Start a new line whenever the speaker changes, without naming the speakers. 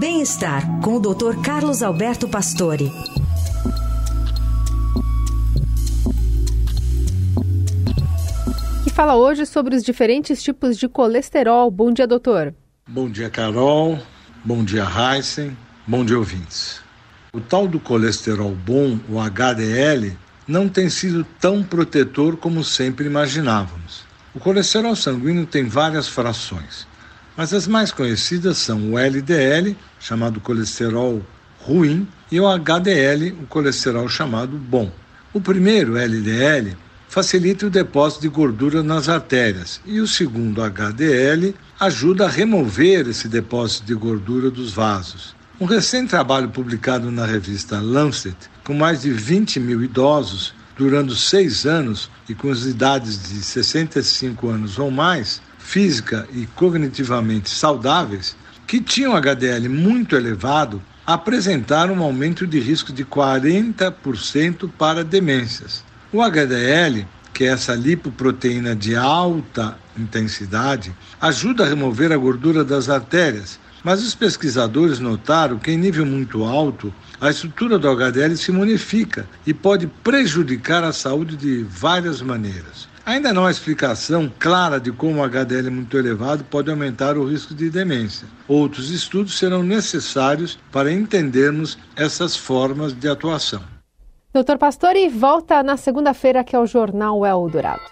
Bem-estar com o Dr. Carlos Alberto Pastore.
Que fala hoje sobre os diferentes tipos de colesterol. Bom dia, doutor.
Bom dia, Carol. Bom dia, Heisen. Bom dia, ouvintes. O tal do colesterol bom, o HDL, não tem sido tão protetor como sempre imaginávamos. O colesterol sanguíneo tem várias frações, mas as mais conhecidas são o LDL, chamado colesterol ruim, e o HDL, o colesterol chamado bom. O primeiro, LDL, facilita o depósito de gordura nas artérias, e o segundo, HDL, ajuda a remover esse depósito de gordura dos vasos. Um recente trabalho publicado na revista Lancet, com mais de 20 mil idosos, durando seis anos e com as idades de 65 anos ou mais, física e cognitivamente saudáveis, que tinham HDL muito elevado, apresentaram um aumento de risco de 40% para demências. O HDL, que é essa lipoproteína de alta intensidade, ajuda a remover a gordura das artérias mas os pesquisadores notaram que, em nível muito alto, a estrutura do HDL se modifica e pode prejudicar a saúde de várias maneiras. Ainda não há explicação clara de como o HDL muito elevado pode aumentar o risco de demência. Outros estudos serão necessários para entendermos essas formas de atuação.
Doutor Pastore volta na segunda-feira, que é o Jornal Eldorado.